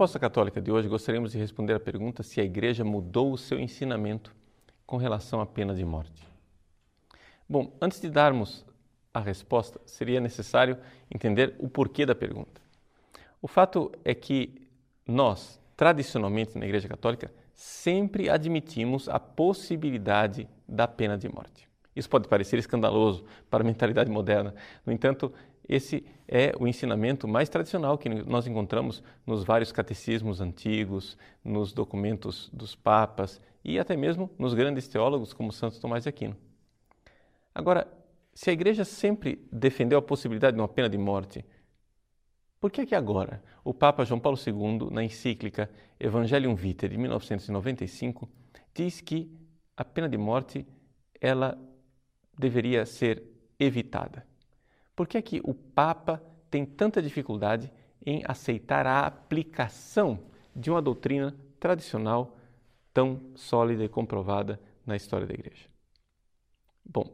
Resposta Católica de hoje, gostaríamos de responder a pergunta se a Igreja mudou o seu ensinamento com relação à pena de morte. Bom, antes de darmos a resposta, seria necessário entender o porquê da pergunta. O fato é que nós, tradicionalmente na Igreja Católica, sempre admitimos a possibilidade da pena de morte. Isso pode parecer escandaloso para a mentalidade moderna, no entanto, esse é o ensinamento mais tradicional que nós encontramos nos vários catecismos antigos, nos documentos dos papas e até mesmo nos grandes teólogos como Santo Tomás de Aquino. Agora, se a igreja sempre defendeu a possibilidade de uma pena de morte, por que é que agora o Papa João Paulo II, na encíclica Evangelium Vitae de 1995, diz que a pena de morte ela deveria ser evitada? Por que é que o Papa tem tanta dificuldade em aceitar a aplicação de uma doutrina tradicional tão sólida e comprovada na história da Igreja? Bom,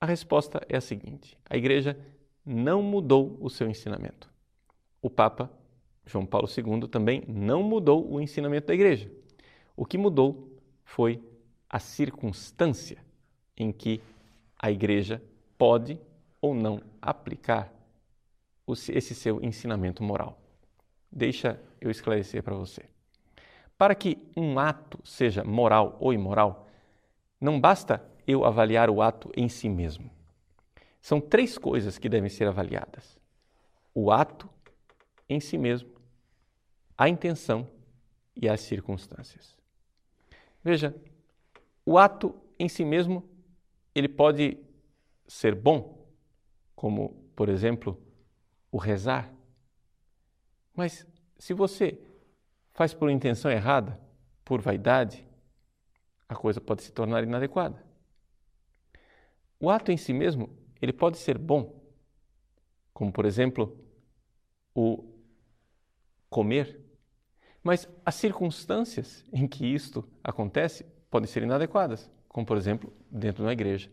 a resposta é a seguinte: a Igreja não mudou o seu ensinamento. O Papa João Paulo II também não mudou o ensinamento da Igreja. O que mudou foi a circunstância em que a Igreja pode ou não aplicar esse seu ensinamento moral. Deixa eu esclarecer para você. Para que um ato seja moral ou imoral, não basta eu avaliar o ato em si mesmo. São três coisas que devem ser avaliadas: o ato em si mesmo, a intenção e as circunstâncias. Veja, o ato em si mesmo, ele pode ser bom, como, por exemplo, o rezar. Mas se você faz por intenção errada, por vaidade, a coisa pode se tornar inadequada. O ato em si mesmo, ele pode ser bom, como por exemplo, o comer, mas as circunstâncias em que isto acontece podem ser inadequadas, como por exemplo, dentro de uma igreja.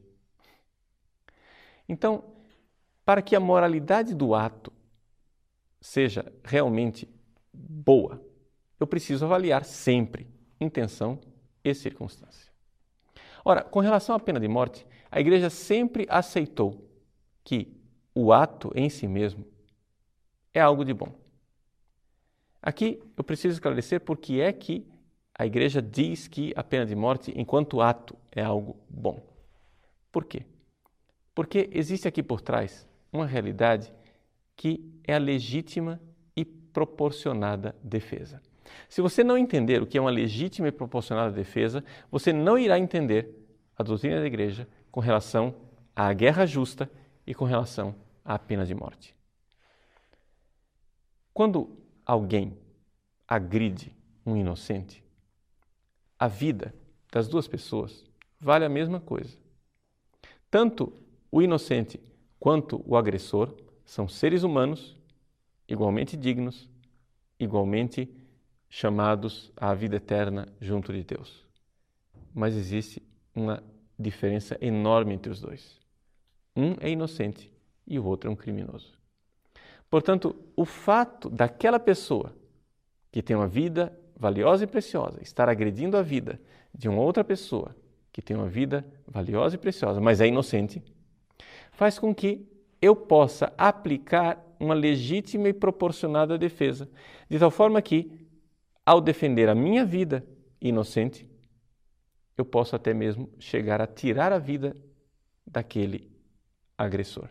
Então, para que a moralidade do ato seja realmente boa, eu preciso avaliar sempre intenção e circunstância. Ora, com relação à pena de morte, a Igreja sempre aceitou que o ato em si mesmo é algo de bom. Aqui eu preciso esclarecer por que é que a Igreja diz que a pena de morte, enquanto ato, é algo bom. Por quê? Porque existe aqui por trás uma realidade que é a legítima e proporcionada defesa. Se você não entender o que é uma legítima e proporcionada defesa, você não irá entender a doutrina da igreja com relação à guerra justa e com relação à pena de morte. Quando alguém agride um inocente, a vida das duas pessoas vale a mesma coisa. Tanto o inocente quanto o agressor são seres humanos igualmente dignos, igualmente chamados à vida eterna junto de Deus. Mas existe uma diferença enorme entre os dois. Um é inocente e o outro é um criminoso. Portanto, o fato daquela pessoa que tem uma vida valiosa e preciosa estar agredindo a vida de uma outra pessoa que tem uma vida valiosa e preciosa, mas é inocente, faz com que eu possa aplicar uma legítima e proporcionada defesa, de tal forma que, ao defender a minha vida inocente, eu posso até mesmo chegar a tirar a vida daquele agressor.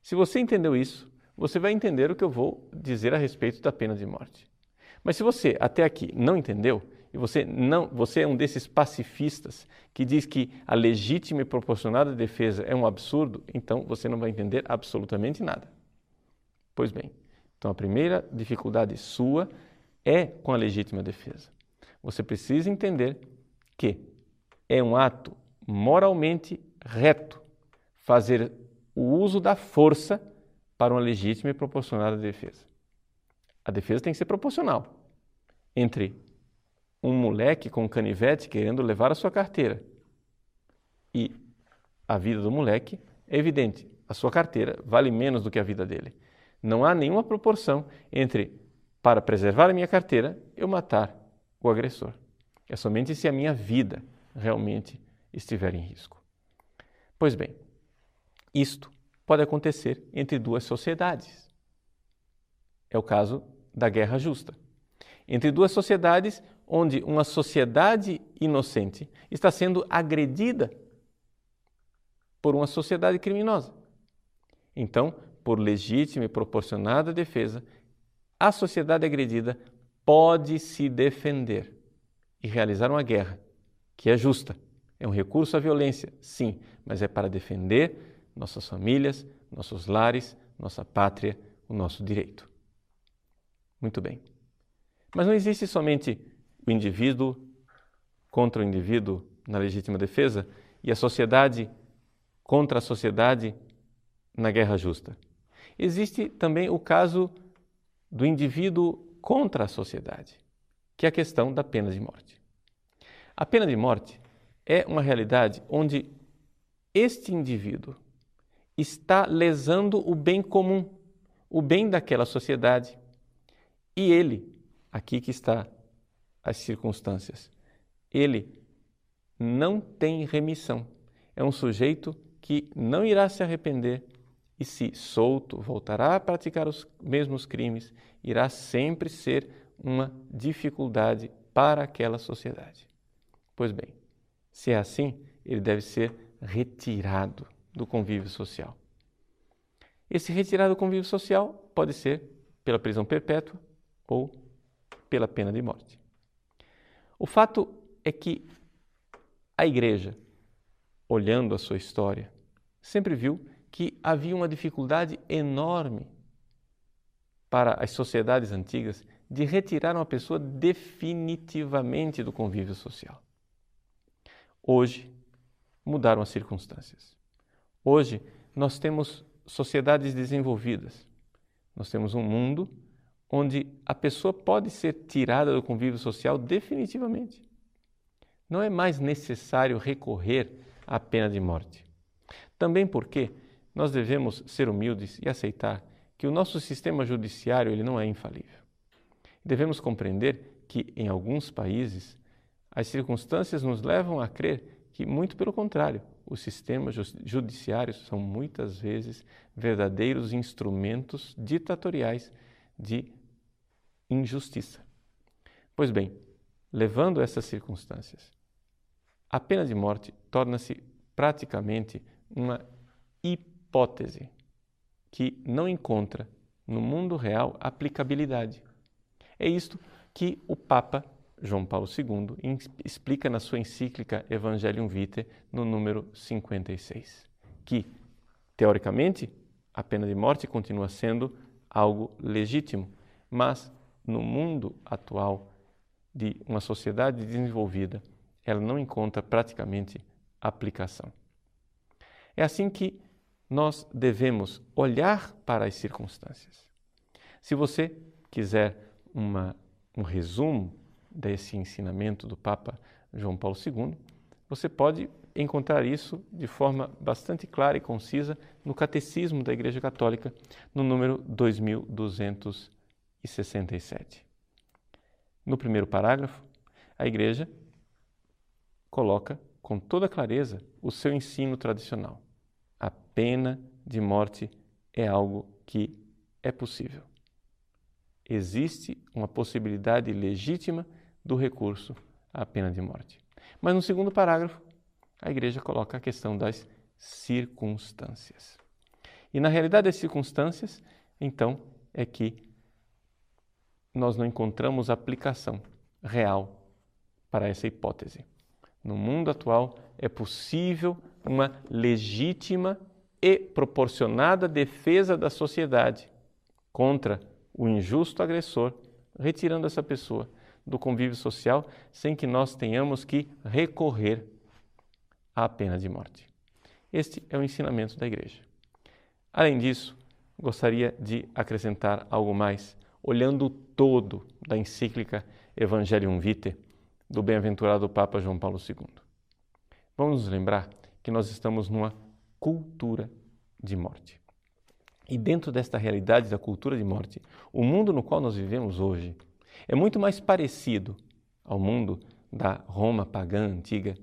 Se você entendeu isso, você vai entender o que eu vou dizer a respeito da pena de morte. Mas se você até aqui não entendeu, e você não, você é um desses pacifistas que diz que a legítima e proporcionada defesa é um absurdo, então você não vai entender absolutamente nada. Pois bem, então a primeira dificuldade sua é com a legítima defesa. Você precisa entender que é um ato moralmente reto fazer o uso da força para uma legítima e proporcionada defesa. A defesa tem que ser proporcional entre um moleque com canivete querendo levar a sua carteira e a vida do moleque é evidente. A sua carteira vale menos do que a vida dele. Não há nenhuma proporção entre, para preservar a minha carteira, eu matar o agressor. É somente se a minha vida realmente estiver em risco. Pois bem, isto pode acontecer entre duas sociedades. É o caso da guerra justa. Entre duas sociedades onde uma sociedade inocente está sendo agredida por uma sociedade criminosa. Então, por legítima e proporcionada defesa, a sociedade agredida pode se defender e realizar uma guerra que é justa. É um recurso à violência, sim, mas é para defender nossas famílias, nossos lares, nossa pátria, o nosso direito. Muito bem. Mas não existe somente o indivíduo contra o indivíduo na legítima defesa e a sociedade contra a sociedade na guerra justa. Existe também o caso do indivíduo contra a sociedade, que é a questão da pena de morte. A pena de morte é uma realidade onde este indivíduo está lesando o bem comum, o bem daquela sociedade. E ele, aqui que está as circunstâncias, ele não tem remissão. É um sujeito que não irá se arrepender e, se solto, voltará a praticar os mesmos crimes, irá sempre ser uma dificuldade para aquela sociedade. Pois bem, se é assim, ele deve ser retirado do convívio social. Esse retirado do convívio social pode ser pela prisão perpétua ou pela pena de morte. O fato é que a igreja, olhando a sua história, sempre viu que havia uma dificuldade enorme para as sociedades antigas de retirar uma pessoa definitivamente do convívio social. Hoje mudaram as circunstâncias. Hoje nós temos sociedades desenvolvidas. Nós temos um mundo onde a pessoa pode ser tirada do convívio social definitivamente. Não é mais necessário recorrer à pena de morte. Também porque nós devemos ser humildes e aceitar que o nosso sistema judiciário ele não é infalível. Devemos compreender que em alguns países as circunstâncias nos levam a crer que muito pelo contrário, os sistemas judiciários são muitas vezes verdadeiros instrumentos ditatoriais de injustiça. Pois bem, levando essas circunstâncias, a pena de morte torna-se praticamente uma hipótese que não encontra no mundo real aplicabilidade. É isto que o Papa João Paulo II explica na sua encíclica Evangelium Vitae, no número 56, que, teoricamente, a pena de morte continua sendo algo legítimo, mas no mundo atual de uma sociedade desenvolvida, ela não encontra praticamente aplicação. É assim que nós devemos olhar para as circunstâncias. Se você quiser uma, um resumo desse ensinamento do Papa João Paulo II, você pode encontrar isso de forma bastante clara e concisa no Catecismo da Igreja Católica, no número 2267. No primeiro parágrafo, a Igreja coloca com toda clareza o seu ensino tradicional. A pena de morte é algo que é possível. Existe uma possibilidade legítima do recurso à pena de morte. Mas no segundo parágrafo, a igreja coloca a questão das circunstâncias. E na realidade das circunstâncias, então, é que nós não encontramos aplicação real para essa hipótese. No mundo atual, é possível uma legítima e proporcionada defesa da sociedade contra o injusto agressor, retirando essa pessoa do convívio social sem que nós tenhamos que recorrer à pena de morte. Este é o ensinamento da Igreja. Além disso, gostaria de acrescentar algo mais, olhando o todo da encíclica Evangelium Vitae do bem-aventurado Papa João Paulo II. Vamos nos lembrar que nós estamos numa cultura de morte. E dentro desta realidade da cultura de morte, o mundo no qual nós vivemos hoje é muito mais parecido ao mundo da Roma pagã antiga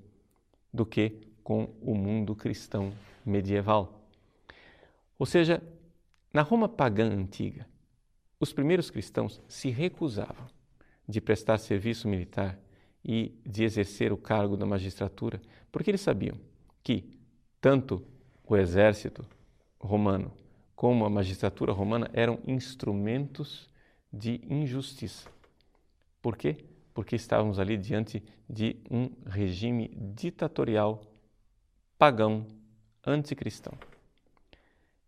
do que com o mundo cristão medieval. Ou seja, na Roma pagã antiga, os primeiros cristãos se recusavam de prestar serviço militar e de exercer o cargo da magistratura, porque eles sabiam que tanto o exército romano como a magistratura romana eram instrumentos de injustiça. Por quê? Porque estávamos ali diante de um regime ditatorial pagão, anticristão.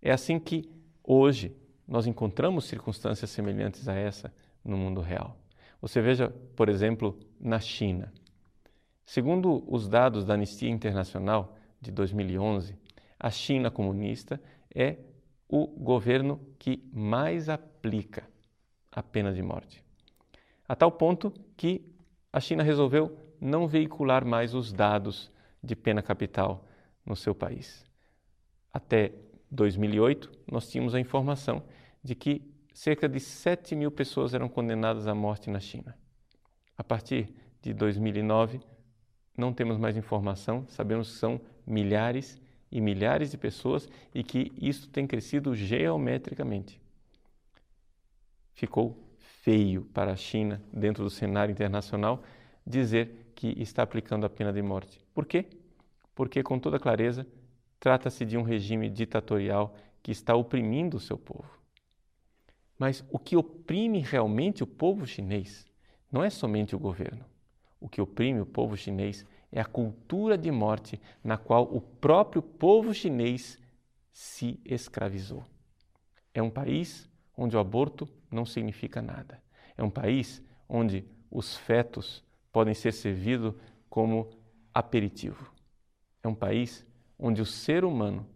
É assim que hoje nós encontramos circunstâncias semelhantes a essa no mundo real. Você veja, por exemplo, na China. Segundo os dados da Anistia Internacional de 2011, a China comunista é o governo que mais aplica a pena de morte. A tal ponto que a China resolveu não veicular mais os dados de pena capital no seu país. Até 2008, nós tínhamos a informação de que cerca de 7 mil pessoas eram condenadas à morte na China. A partir de 2009, não temos mais informação, sabemos que são milhares e milhares de pessoas e que isso tem crescido geometricamente. Ficou feio para a China, dentro do cenário internacional, dizer que está aplicando a pena de morte. Por quê? Porque, com toda clareza, trata-se de um regime ditatorial que está oprimindo o seu povo. Mas o que oprime realmente o povo chinês não é somente o governo. O que oprime o povo chinês é a cultura de morte na qual o próprio povo chinês se escravizou. É um país onde o aborto não significa nada. É um país onde os fetos podem ser servidos como aperitivo. É um país onde o ser humano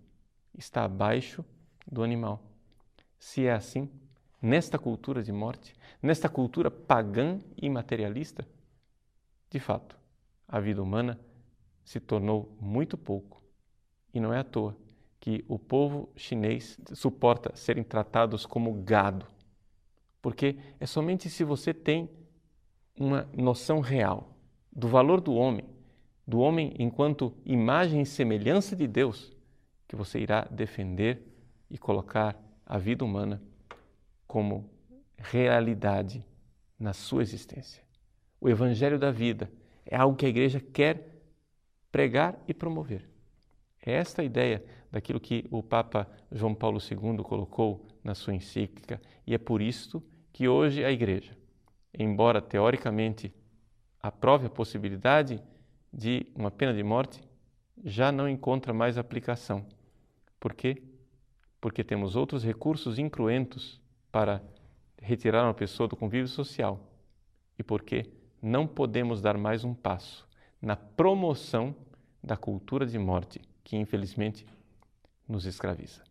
está abaixo do animal. Se é assim, nesta cultura de morte, nesta cultura pagã e materialista, de fato, a vida humana se tornou muito pouco. E não é à toa que o povo chinês suporta serem tratados como gado. Porque é somente se você tem uma noção real do valor do homem, do homem enquanto imagem e semelhança de Deus, que você irá defender e colocar a vida humana como realidade na sua existência. O Evangelho da vida é algo que a igreja quer pregar e promover. É esta a ideia daquilo que o Papa João Paulo II colocou na sua encíclica, e é por isto que hoje a igreja, embora teoricamente aprove a possibilidade de uma pena de morte, já não encontra mais aplicação. Por quê? Porque temos outros recursos incruentos para retirar uma pessoa do convívio social. E porque não podemos dar mais um passo na promoção da cultura de morte que, infelizmente, nos escraviza.